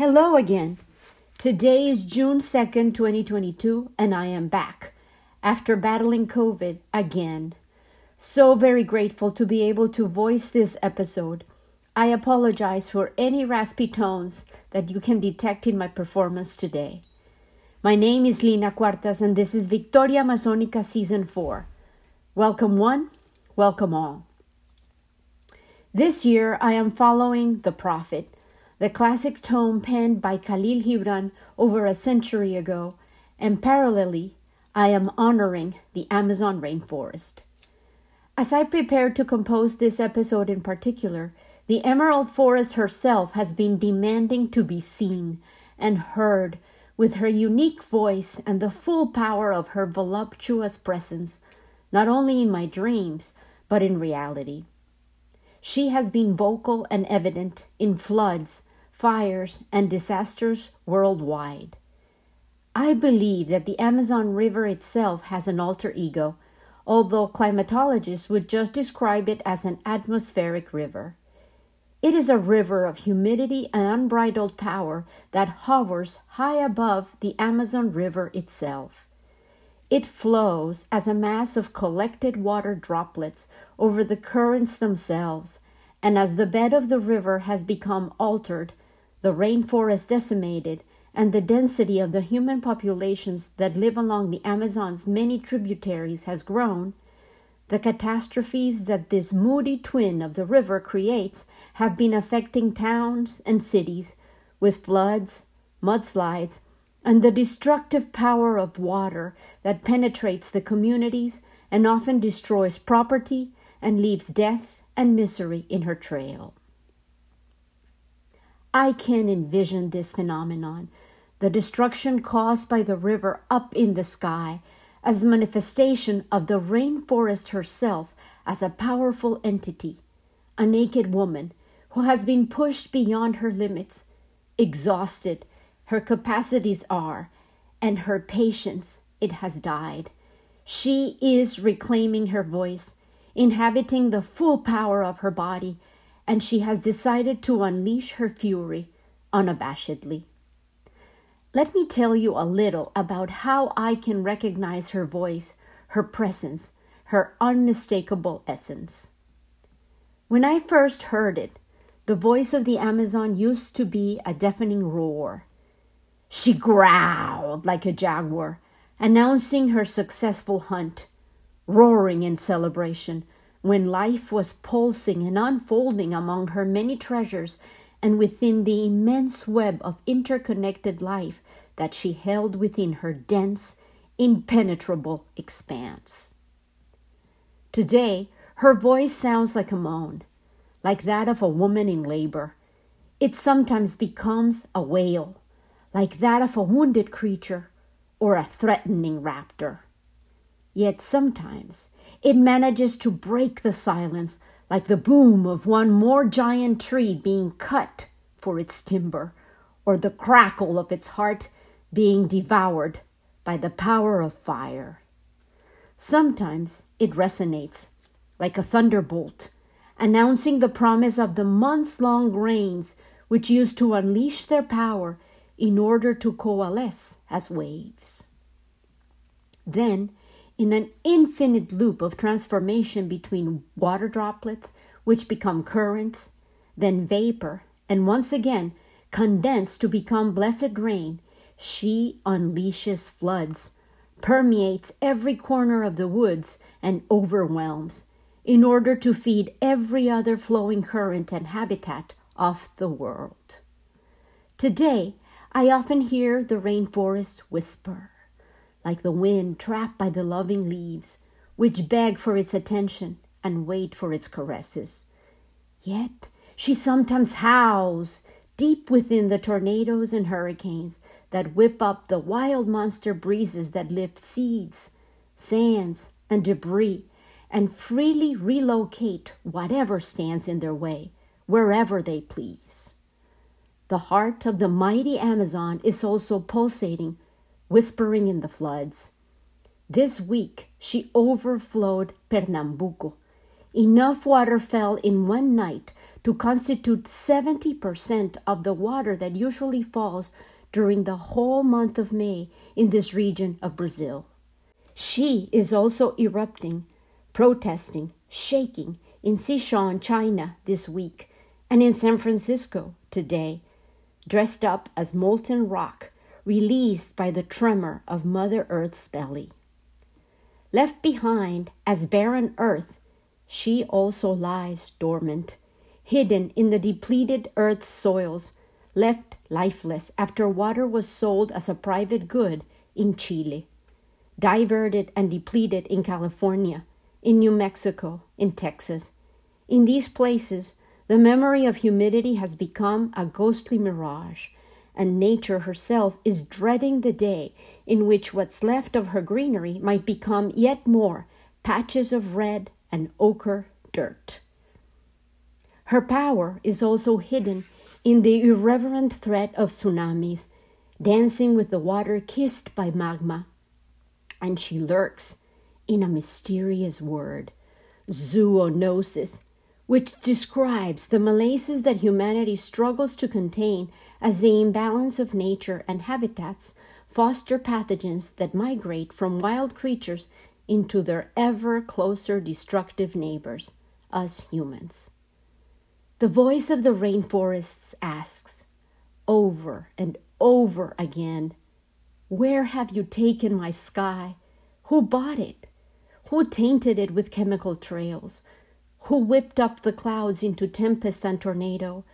Hello again. Today is June 2nd, 2022, and I am back after battling COVID again. So very grateful to be able to voice this episode. I apologize for any raspy tones that you can detect in my performance today. My name is Lina Cuartas, and this is Victoria Amazonica Season 4. Welcome, one, welcome all. This year I am following The Prophet the classic tome penned by Khalil Gibran over a century ago, and parallelly, I am honoring the Amazon rainforest. As I prepare to compose this episode in particular, the Emerald Forest herself has been demanding to be seen and heard with her unique voice and the full power of her voluptuous presence, not only in my dreams, but in reality. She has been vocal and evident in floods, fires, and disasters worldwide. I believe that the Amazon River itself has an alter ego, although climatologists would just describe it as an atmospheric river. It is a river of humidity and unbridled power that hovers high above the Amazon River itself. It flows as a mass of collected water droplets over the currents themselves, and as the bed of the river has become altered the rainforest decimated, and the density of the human populations that live along the Amazon's many tributaries has grown, the catastrophes that this moody twin of the river creates have been affecting towns and cities with floods, mudslides, and the destructive power of water that penetrates the communities and often destroys property and leaves death and misery in her trail. I can envision this phenomenon, the destruction caused by the river up in the sky, as the manifestation of the rainforest herself as a powerful entity, a naked woman who has been pushed beyond her limits, exhausted, her capacities are, and her patience, it has died. She is reclaiming her voice, inhabiting the full power of her body and she has decided to unleash her fury unabashedly. Let me tell you a little about how I can recognize her voice, her presence, her unmistakable essence. When I first heard it, the voice of the Amazon used to be a deafening roar. She growled like a jaguar, announcing her successful hunt, roaring in celebration, when life was pulsing and unfolding among her many treasures and within the immense web of interconnected life that she held within her dense, impenetrable expanse. Today, her voice sounds like a moan, like that of a woman in labor. It sometimes becomes a wail, like that of a wounded creature or a threatening raptor. Yet sometimes it manages to break the silence like the boom of one more giant tree being cut for its timber, or the crackle of its heart being devoured by the power of fire. Sometimes it resonates like a thunderbolt, announcing the promise of the months long rains which used to unleash their power in order to coalesce as waves. Then in an infinite loop of transformation between water droplets, which become currents, then vapor, and once again condense to become blessed rain, she unleashes floods, permeates every corner of the woods, and overwhelms, in order to feed every other flowing current and habitat of the world. Today, I often hear the rainforest whisper like the wind trapped by the loving leaves, which beg for its attention and wait for its caresses. Yet she sometimes howls deep within the tornadoes and hurricanes that whip up the wild monster breezes that lift seeds, sands, and debris and freely relocate whatever stands in their way, wherever they please. The heart of the mighty Amazon is also pulsating whispering in the floods. This week she overflowed Pernambuco, enough water fell in one night to constitute 70% of the water that usually falls during the whole month of May in this region of Brazil. She is also erupting, protesting, shaking in Sichuan, China this week, and in San Francisco today, dressed up as molten rock released by the tremor of Mother Earth's belly. Left behind as barren earth, she also lies dormant, hidden in the depleted earth's soils, left lifeless after water was sold as a private good in Chile, diverted and depleted in California, in New Mexico, in Texas. In these places, the memory of humidity has become a ghostly mirage, and nature herself is dreading the day in which what's left of her greenery might become yet more patches of red and ochre dirt. Her power is also hidden in the irreverent threat of tsunamis, dancing with the water kissed by magma. And she lurks in a mysterious word, zoonosis, which describes the malaces that humanity struggles to contain as the imbalance of nature and habitats foster pathogens that migrate from wild creatures into their ever closer destructive neighbors, us humans. The voice of the rainforests asks, over and over again, Where have you taken my sky? Who bought it? Who tainted it with chemical trails? Who whipped up the clouds into tempest and tornado?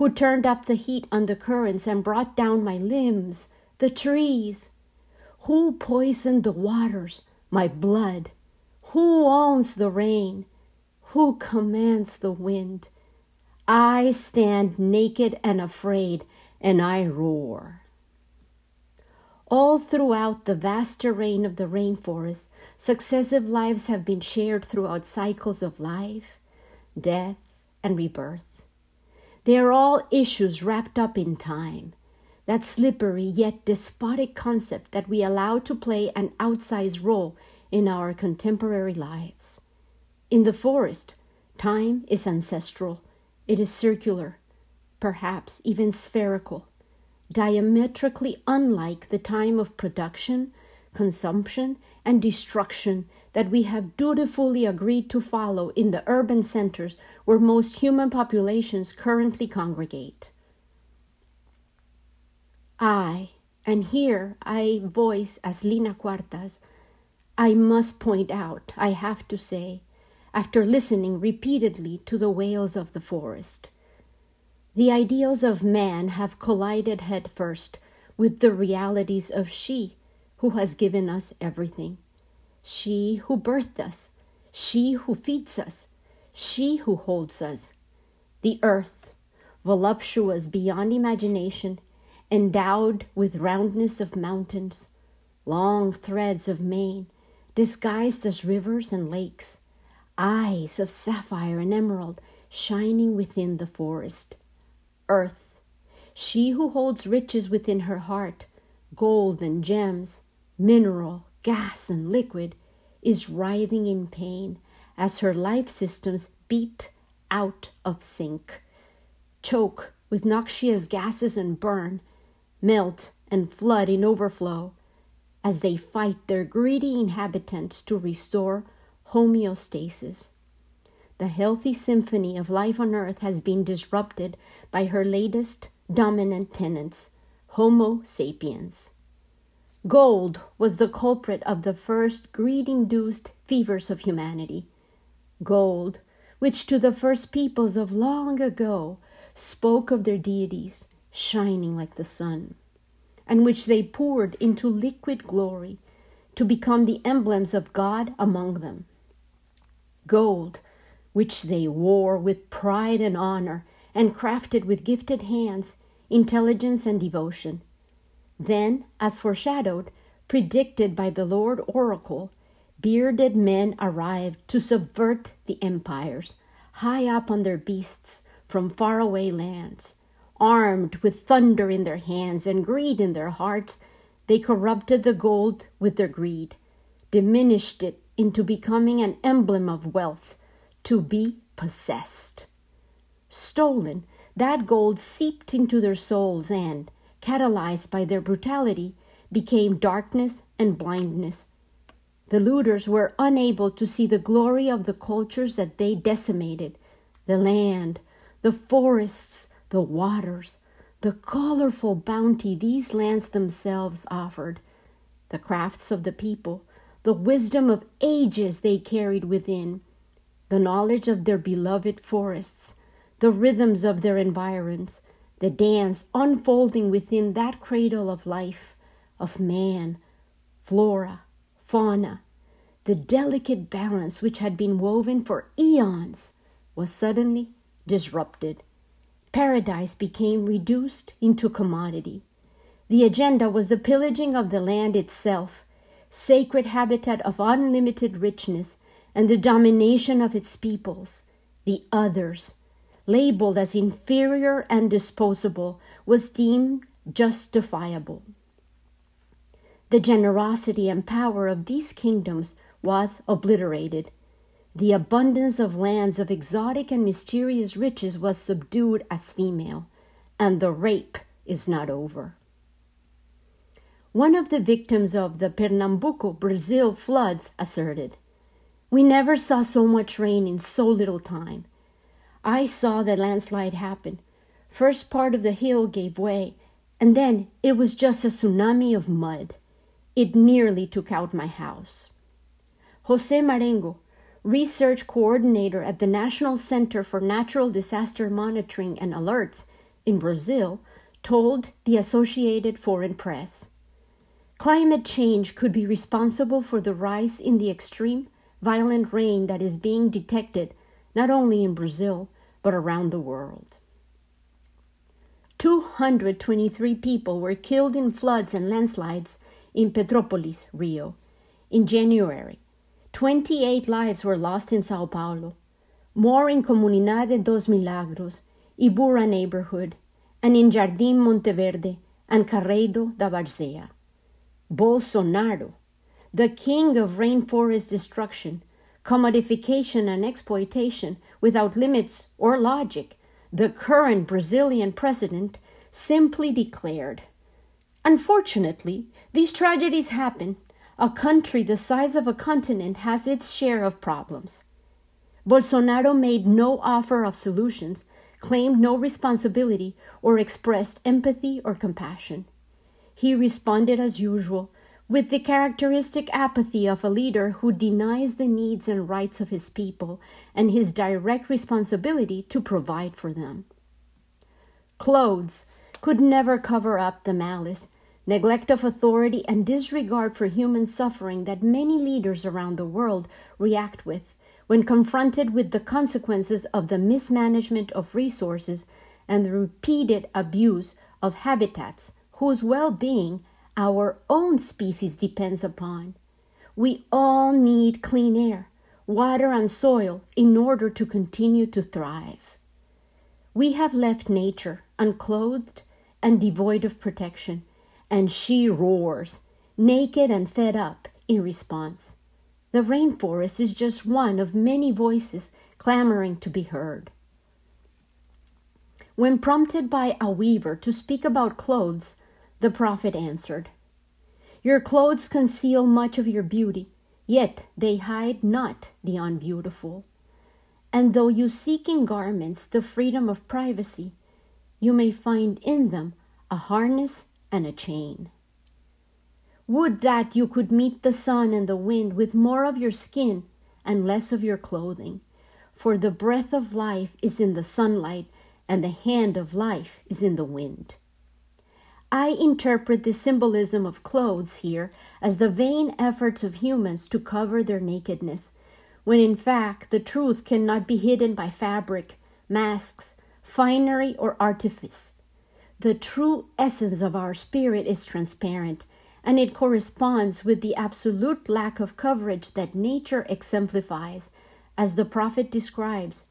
Who turned up the heat on the currents and brought down my limbs, the trees? Who poisoned the waters my blood? Who owns the rain? Who commands the wind? I stand naked and afraid, and I roar. All throughout the vast terrain of the rainforest, successive lives have been shared throughout cycles of life, death, and rebirth. They are all issues wrapped up in time, that slippery yet despotic concept that we allow to play an outsized role in our contemporary lives. In the forest, time is ancestral, it is circular, perhaps even spherical, diametrically unlike the time of production, consumption, and destruction that we have dutifully agreed to follow in the urban centers where most human populations currently congregate. I, and here I voice as Lina Cuartas, I must point out, I have to say, after listening repeatedly to the wails of the forest. The ideals of man have collided headfirst with the realities of she who has given us everything, she who birthed us, she who feeds us, she who holds us. The earth, voluptuous beyond imagination, endowed with roundness of mountains, long threads of mane, disguised as rivers and lakes, eyes of sapphire and emerald shining within the forest. Earth, she who holds riches within her heart, gold and gems, mineral, gas, and liquid, is writhing in pain as her life systems beat out of sync, choke with noxious gases and burn, melt, and flood in overflow as they fight their greedy inhabitants to restore homeostasis. The healthy symphony of life on earth has been disrupted by her latest dominant tenants, Homo sapiens. Gold was the culprit of the first greed induced fevers of humanity. Gold, which to the first peoples of long ago spoke of their deities shining like the sun, and which they poured into liquid glory to become the emblems of God among them. Gold, which they wore with pride and honor and crafted with gifted hands, intelligence, and devotion. Then, as foreshadowed, predicted by the Lord Oracle, bearded men arrived to subvert the empires, high up on their beasts from faraway lands Armed with thunder in their hands and greed in their hearts, they corrupted the gold with their greed, diminished it into becoming an emblem of wealth, to be possessed. Stolen, that gold seeped into their souls and, catalyzed by their brutality, became darkness and blindness. The looters were unable to see the glory of the cultures that they decimated. The land, the forests, the waters, the colorful bounty these lands themselves offered, the crafts of the people, the wisdom of ages they carried within, the knowledge of their beloved forests, the rhythms of their environs, the dance unfolding within that cradle of life, of man, flora, fauna, the delicate balance which had been woven for eons was suddenly disrupted. Paradise became reduced into commodity. The agenda was the pillaging of the land itself, sacred habitat of unlimited richness, and the domination of its peoples, the others, labeled as inferior and disposable, was deemed justifiable. The generosity and power of these kingdoms was obliterated. The abundance of lands of exotic and mysterious riches was subdued as female, and the rape is not over. One of the victims of the Pernambuco, Brazil floods asserted, We never saw so much rain in so little time. I saw the landslide happen. First part of the hill gave way, and then it was just a tsunami of mud. It nearly took out my house. Jose Marengo, research coordinator at the National Center for Natural Disaster Monitoring and Alerts in Brazil, told the Associated Foreign Press. Climate change could be responsible for the rise in the extreme, violent rain that is being detected not only in Brazil, but around the world. 223 people were killed in floods and landslides in Petrópolis, Rio, in January. 28 lives were lost in Sao Paulo, more in Comunidade dos Milagros, Ibura neighborhood, and in Jardim Monteverde and Carreiro da Várzea. Bolsonaro, the king of rainforest destruction, commodification, and exploitation without limits or logic, the current Brazilian president simply declared Unfortunately, these tragedies happen. A country the size of a continent has its share of problems. Bolsonaro made no offer of solutions, claimed no responsibility, or expressed empathy or compassion. He responded as usual with the characteristic apathy of a leader who denies the needs and rights of his people and his direct responsibility to provide for them. Clothes could never cover up the malice, neglect of authority, and disregard for human suffering that many leaders around the world react with when confronted with the consequences of the mismanagement of resources and the repeated abuse of habitats whose well being our own species depends upon. We all need clean air, water, and soil in order to continue to thrive. We have left nature unclothed and devoid of protection, and she roars, naked and fed up, in response. The rainforest is just one of many voices clamoring to be heard. When prompted by a weaver to speak about clothes, the prophet answered, Your clothes conceal much of your beauty, yet they hide not the unbeautiful. And though you seek in garments the freedom of privacy, you may find in them a harness and a chain. Would that you could meet the sun and the wind with more of your skin and less of your clothing, for the breath of life is in the sunlight and the hand of life is in the wind. I interpret the symbolism of clothes here as the vain efforts of humans to cover their nakedness, when in fact the truth cannot be hidden by fabric, masks, finery, or artifice. The true essence of our spirit is transparent, and it corresponds with the absolute lack of coverage that nature exemplifies, as the prophet describes,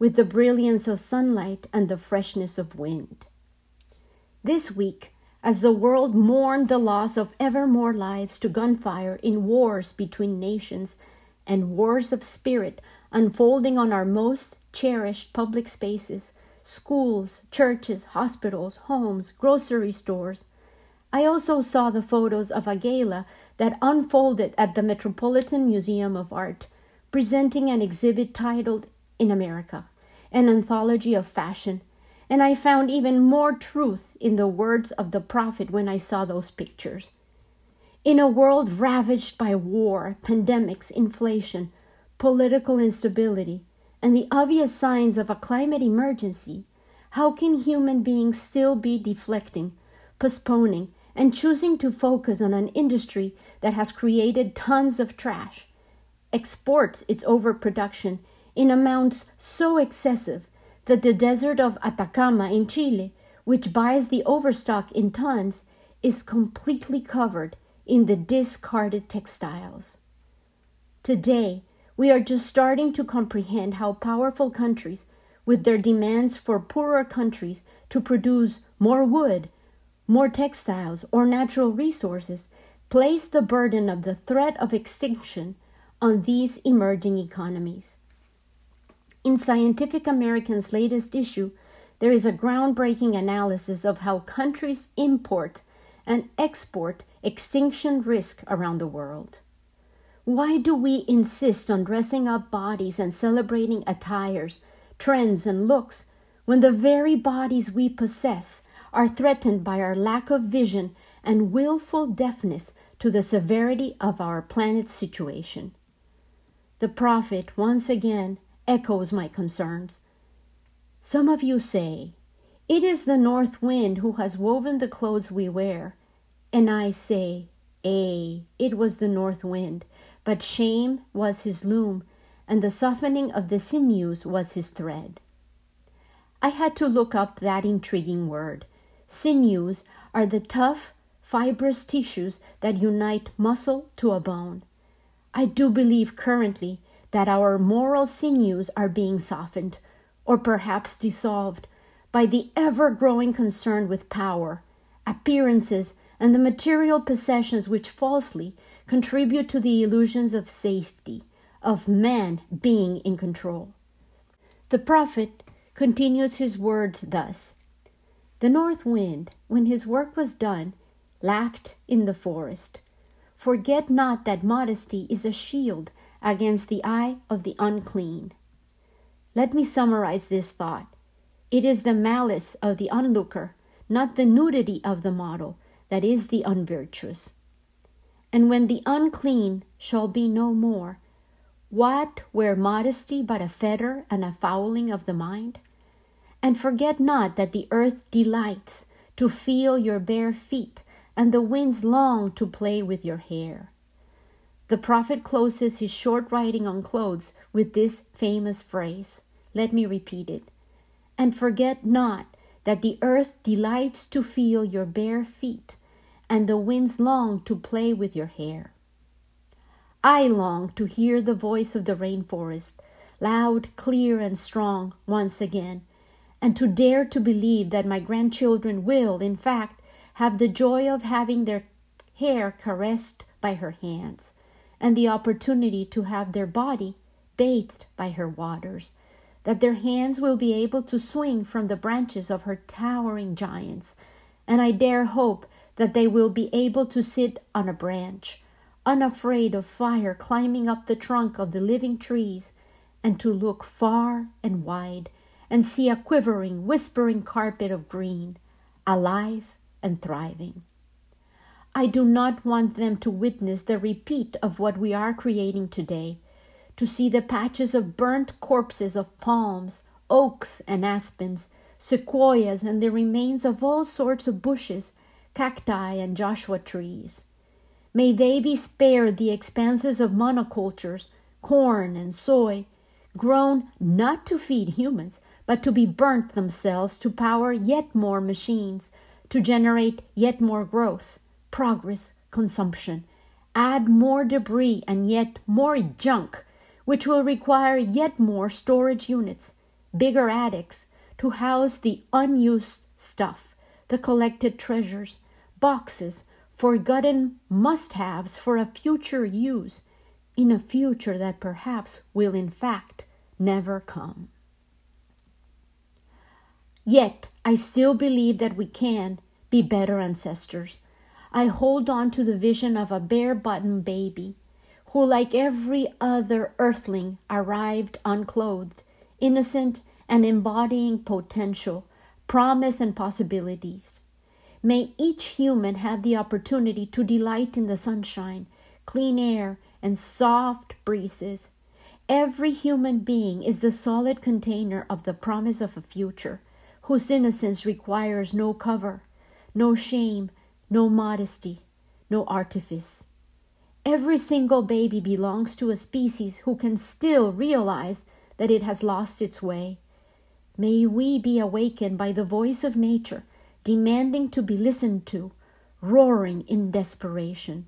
with the brilliance of sunlight and the freshness of wind. This week, as the world mourned the loss of ever more lives to gunfire in wars between nations and wars of spirit unfolding on our most cherished public spaces schools, churches, hospitals, homes, grocery stores. I also saw the photos of a gala that unfolded at the Metropolitan Museum of Art, presenting an exhibit titled In America, an anthology of fashion. And I found even more truth in the words of the prophet when I saw those pictures. In a world ravaged by war, pandemics, inflation, political instability, and the obvious signs of a climate emergency, how can human beings still be deflecting, postponing, and choosing to focus on an industry that has created tons of trash, exports its overproduction in amounts so excessive that the desert of Atacama in Chile, which buys the overstock in tons, is completely covered in the discarded textiles. Today, we are just starting to comprehend how powerful countries, with their demands for poorer countries to produce more wood, more textiles, or natural resources, place the burden of the threat of extinction on these emerging economies. In Scientific American's latest issue, there is a groundbreaking analysis of how countries import and export extinction risk around the world. Why do we insist on dressing up bodies and celebrating attires, trends, and looks when the very bodies we possess are threatened by our lack of vision and willful deafness to the severity of our planet's situation? The prophet once again echoes my concerns. Some of you say, It is the north wind who has woven the clothes we wear and I say, Ay, it was the north wind, but shame was his loom, and the softening of the sinews was his thread. I had to look up that intriguing word. Sinews are the tough, fibrous tissues that unite muscle to a bone. I do believe currently that our moral sinews are being softened, or perhaps dissolved, by the ever growing concern with power, appearances, and the material possessions which falsely contribute to the illusions of safety, of man being in control. The prophet continues his words thus The north wind, when his work was done, laughed in the forest. Forget not that modesty is a shield against the eye of the unclean. Let me summarize this thought. It is the malice of the onlooker, not the nudity of the model, that is the unvirtuous. And when the unclean shall be no more, what were modesty but a fetter and a fouling of the mind? And forget not that the earth delights to feel your bare feet, and the winds long to play with your hair. The prophet closes his short writing on clothes with this famous phrase. Let me repeat it. And forget not that the earth delights to feel your bare feet, and the winds long to play with your hair. I long to hear the voice of the rainforest, loud, clear, and strong, once again, and to dare to believe that my grandchildren will, in fact, have the joy of having their hair caressed by her hands, and the opportunity to have their body bathed by her waters, that their hands will be able to swing from the branches of her towering giants, and I dare hope that they will be able to sit on a branch, unafraid of fire climbing up the trunk of the living trees, and to look far and wide and see a quivering, whispering carpet of green, alive and thriving. I do not want them to witness the repeat of what we are creating today, to see the patches of burnt corpses of palms, oaks, and aspens, sequoias, and the remains of all sorts of bushes cacti, and Joshua trees. May they be spared the expanses of monocultures, corn and soy, grown not to feed humans, but to be burnt themselves to power yet more machines, to generate yet more growth, progress, consumption, add more debris and yet more junk, which will require yet more storage units, bigger attics, to house the unused stuff, the collected treasures, boxes, forgotten must haves for a future use, in a future that perhaps will in fact never come. Yet I still believe that we can be better ancestors. I hold on to the vision of a bare bottom baby who, like every other earthling, arrived unclothed, innocent, and embodying potential, promise, and possibilities. May each human have the opportunity to delight in the sunshine, clean air, and soft breezes. Every human being is the solid container of the promise of a future whose innocence requires no cover, no shame, no modesty, no artifice. Every single baby belongs to a species who can still realize that it has lost its way. May we be awakened by the voice of nature, demanding to be listened to, roaring in desperation.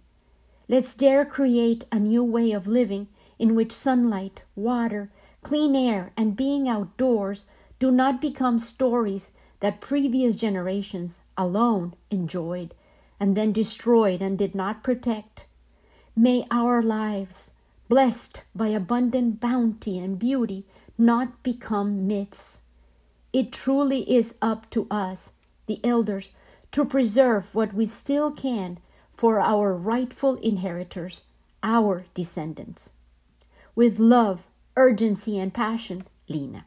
Let's dare create a new way of living in which sunlight, water, clean air, and being outdoors do not become stories that previous generations alone enjoyed and then destroyed and did not protect. May our lives, blessed by abundant bounty and beauty, not become myths. It truly is up to us, the elders, to preserve what we still can for our rightful inheritors, our descendants. With love, urgency, and passion, Lina.